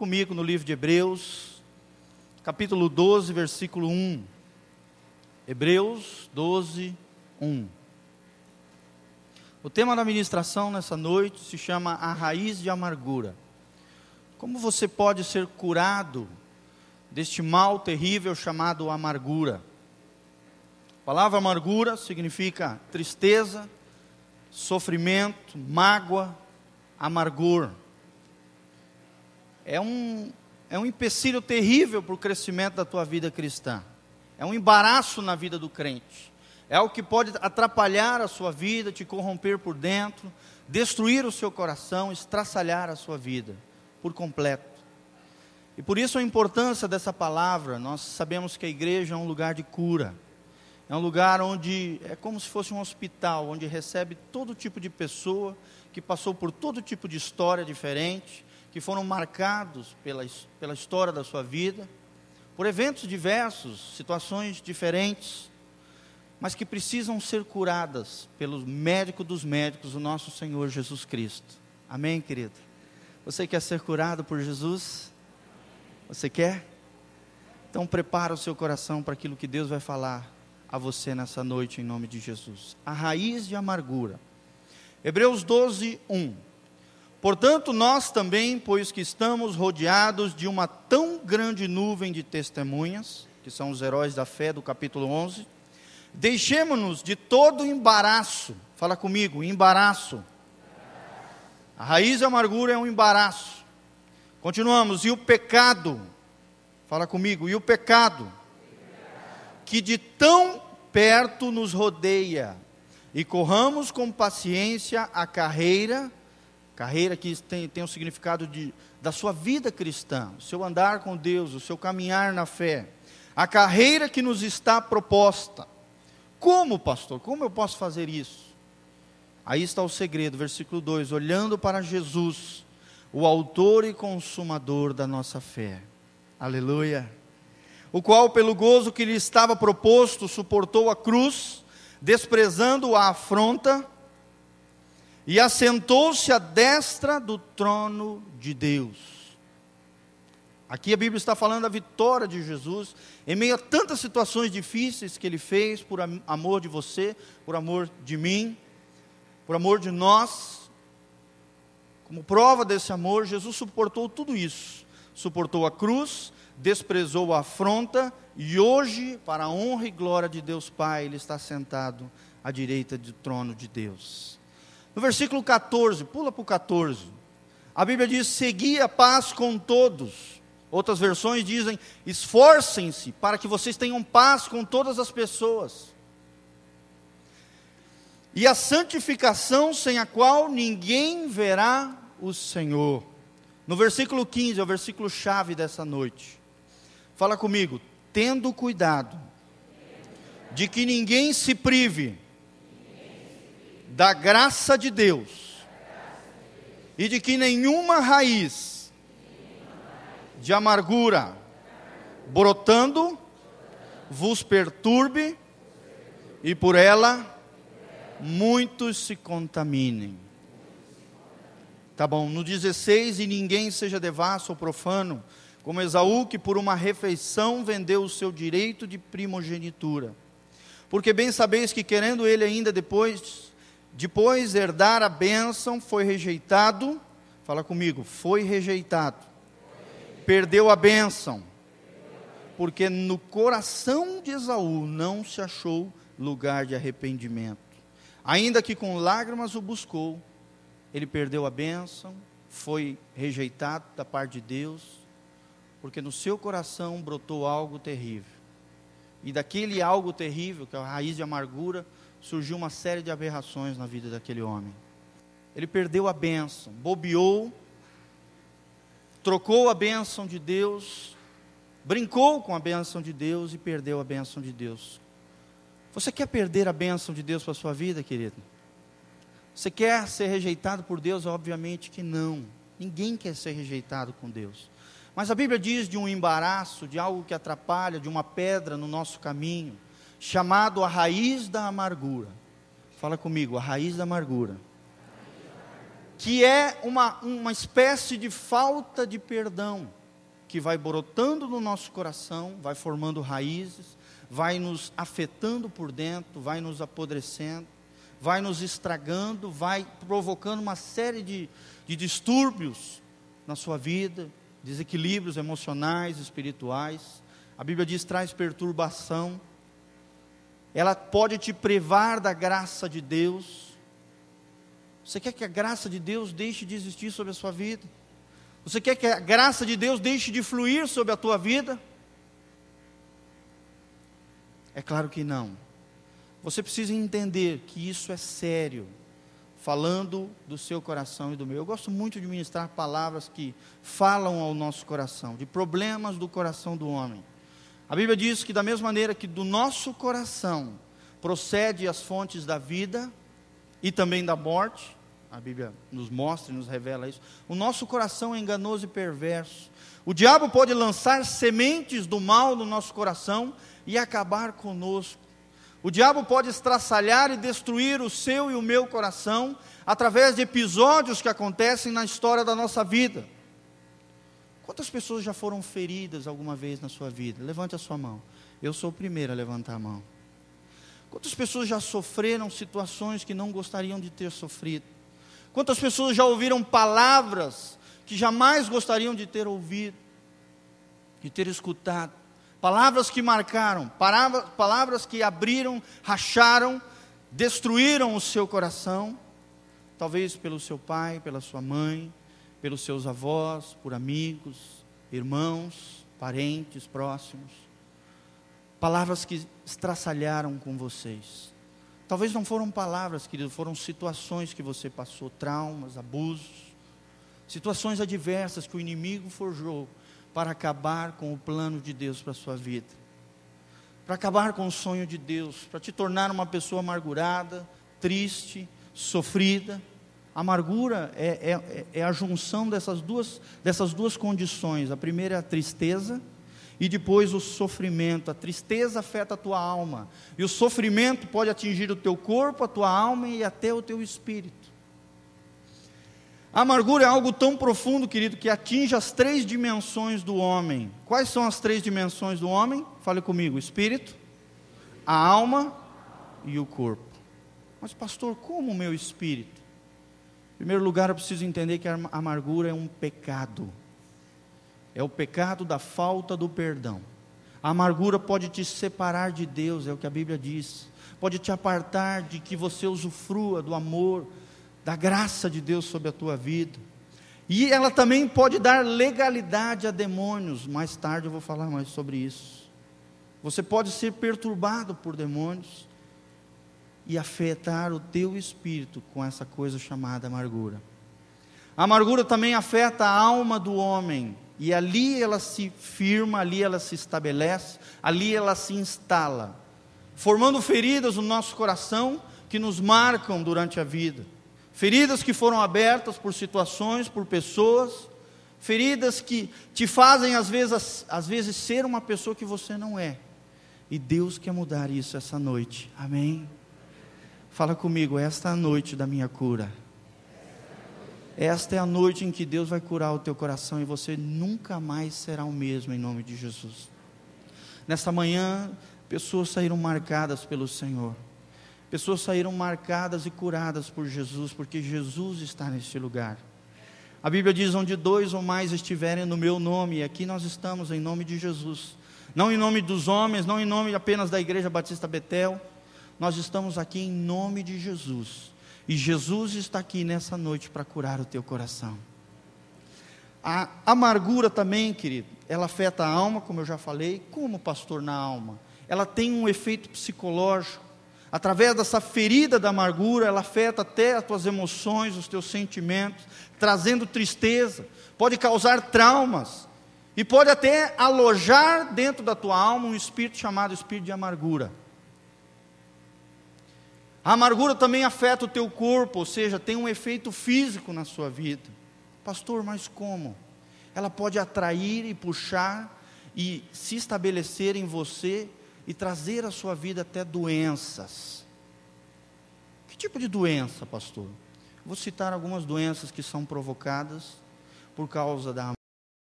comigo no livro de Hebreus, capítulo 12, versículo 1. Hebreus 12, 1. O tema da ministração nessa noite se chama A Raiz de Amargura. Como você pode ser curado deste mal terrível chamado amargura? A palavra amargura significa tristeza, sofrimento, mágoa, amargor. É um, é um empecilho terrível para o crescimento da tua vida cristã. É um embaraço na vida do crente. É algo que pode atrapalhar a sua vida, te corromper por dentro, destruir o seu coração, estraçalhar a sua vida por completo. E por isso a importância dessa palavra, nós sabemos que a igreja é um lugar de cura. É um lugar onde é como se fosse um hospital, onde recebe todo tipo de pessoa que passou por todo tipo de história diferente, que foram marcados pela, pela história da sua vida, por eventos diversos, situações diferentes, mas que precisam ser curadas pelo médico dos médicos, o nosso Senhor Jesus Cristo. Amém, querido? Você quer ser curado por Jesus? Você quer? Então prepara o seu coração para aquilo que Deus vai falar a você nessa noite, em nome de Jesus. A raiz de amargura. Hebreus 12, 1. Portanto, nós também, pois que estamos rodeados de uma tão grande nuvem de testemunhas, que são os heróis da fé do capítulo 11, deixemos-nos de todo embaraço. Fala comigo, embaraço. A raiz da amargura é um embaraço. Continuamos, e o pecado. Fala comigo, e o pecado que de tão perto nos rodeia, e corramos com paciência a carreira, carreira que tem, tem o significado de, da sua vida cristã, o seu andar com Deus, o seu caminhar na fé, a carreira que nos está proposta. Como, pastor? Como eu posso fazer isso? Aí está o segredo, versículo 2: olhando para Jesus, o Autor e Consumador da nossa fé. Aleluia o qual, pelo gozo que lhe estava proposto, suportou a cruz, desprezando a afronta, e assentou-se à destra do trono de Deus. Aqui a Bíblia está falando da vitória de Jesus, em meio a tantas situações difíceis que ele fez, por amor de você, por amor de mim, por amor de nós. Como prova desse amor, Jesus suportou tudo isso. Suportou a cruz, desprezou a afronta e hoje, para a honra e glória de Deus Pai, ele está sentado à direita do trono de Deus. No versículo 14, pula para o 14. A Bíblia diz: Segui a paz com todos. Outras versões dizem: Esforcem-se para que vocês tenham paz com todas as pessoas. E a santificação sem a qual ninguém verá o Senhor. No versículo 15, é o versículo chave dessa noite. Fala comigo, tendo cuidado de que ninguém se prive da graça de Deus e de que nenhuma raiz de amargura brotando vos perturbe e por ela muitos se contaminem. Tá bom, no 16, e ninguém seja devasso ou profano, como Esaú, que por uma refeição vendeu o seu direito de primogenitura. Porque bem sabeis que, querendo ele ainda depois, depois herdar a bênção, foi rejeitado. Fala comigo, foi rejeitado. Perdeu a bênção. Porque no coração de Esaú não se achou lugar de arrependimento. Ainda que com lágrimas o buscou, ele perdeu a bênção, foi rejeitado da parte de Deus porque no seu coração brotou algo terrível. E daquele algo terrível, que é a raiz de amargura, surgiu uma série de aberrações na vida daquele homem. Ele perdeu a bênção, bobeou, trocou a bênção de Deus, brincou com a bênção de Deus e perdeu a bênção de Deus. Você quer perder a bênção de Deus para a sua vida, querido? Você quer ser rejeitado por Deus? Obviamente que não. Ninguém quer ser rejeitado com Deus. Mas a Bíblia diz de um embaraço, de algo que atrapalha, de uma pedra no nosso caminho, chamado a raiz da amargura. Fala comigo, a raiz da amargura. que é uma, uma espécie de falta de perdão, que vai brotando no nosso coração, vai formando raízes, vai nos afetando por dentro, vai nos apodrecendo, vai nos estragando, vai provocando uma série de, de distúrbios na sua vida, desequilíbrios emocionais, espirituais. A Bíblia diz: traz perturbação. Ela pode te privar da graça de Deus. Você quer que a graça de Deus deixe de existir sobre a sua vida? Você quer que a graça de Deus deixe de fluir sobre a tua vida? É claro que não. Você precisa entender que isso é sério falando do seu coração e do meu. Eu gosto muito de ministrar palavras que falam ao nosso coração, de problemas do coração do homem. A Bíblia diz que, da mesma maneira que do nosso coração procede as fontes da vida e também da morte, a Bíblia nos mostra e nos revela isso. O nosso coração é enganoso e perverso. O diabo pode lançar sementes do mal no nosso coração e acabar conosco. O diabo pode estraçalhar e destruir o seu e o meu coração através de episódios que acontecem na história da nossa vida. Quantas pessoas já foram feridas alguma vez na sua vida? Levante a sua mão. Eu sou o primeiro a levantar a mão. Quantas pessoas já sofreram situações que não gostariam de ter sofrido? Quantas pessoas já ouviram palavras que jamais gostariam de ter ouvido, de ter escutado? palavras que marcaram, palavras que abriram, racharam, destruíram o seu coração, talvez pelo seu pai, pela sua mãe, pelos seus avós, por amigos, irmãos, parentes próximos. Palavras que estraçalharam com vocês. Talvez não foram palavras, querido, foram situações que você passou, traumas, abusos, situações adversas que o inimigo forjou para acabar com o plano de Deus para a sua vida, para acabar com o sonho de Deus, para te tornar uma pessoa amargurada, triste, sofrida. Amargura é, é, é a junção dessas duas, dessas duas condições. A primeira é a tristeza, e depois o sofrimento. A tristeza afeta a tua alma, e o sofrimento pode atingir o teu corpo, a tua alma e até o teu espírito. A amargura é algo tão profundo, querido, que atinge as três dimensões do homem. Quais são as três dimensões do homem? Fale comigo: espírito, a alma e o corpo. Mas, pastor, como o meu espírito? Primeiro lugar, eu preciso entender que a amargura é um pecado. É o pecado da falta do perdão. A amargura pode te separar de Deus, é o que a Bíblia diz. Pode te apartar de que você usufrua do amor, da graça de Deus sobre a tua vida. E ela também pode dar legalidade a demônios. Mais tarde eu vou falar mais sobre isso. Você pode ser perturbado por demônios e afetar o teu espírito com essa coisa chamada amargura. A amargura também afeta a alma do homem, e ali ela se firma, ali ela se estabelece, ali ela se instala, formando feridas no nosso coração que nos marcam durante a vida feridas que foram abertas por situações, por pessoas, feridas que te fazem às vezes, às vezes ser uma pessoa que você não é. E Deus quer mudar isso essa noite. Amém. Fala comigo, esta é a noite da minha cura. Esta é a noite em que Deus vai curar o teu coração e você nunca mais será o mesmo em nome de Jesus. Nesta manhã, pessoas saíram marcadas pelo Senhor. Pessoas saíram marcadas e curadas por Jesus, porque Jesus está neste lugar. A Bíblia diz: onde dois ou mais estiverem no meu nome, e aqui nós estamos em nome de Jesus. Não em nome dos homens, não em nome apenas da Igreja Batista Betel, nós estamos aqui em nome de Jesus. E Jesus está aqui nessa noite para curar o teu coração. A amargura também, querido, ela afeta a alma, como eu já falei, como pastor na alma. Ela tem um efeito psicológico Através dessa ferida da amargura, ela afeta até as tuas emoções, os teus sentimentos, trazendo tristeza, pode causar traumas e pode até alojar dentro da tua alma um espírito chamado espírito de amargura. A amargura também afeta o teu corpo, ou seja, tem um efeito físico na sua vida. Pastor, mas como? Ela pode atrair e puxar e se estabelecer em você e trazer à sua vida até doenças. Que tipo de doença, pastor? Vou citar algumas doenças que são provocadas por causa da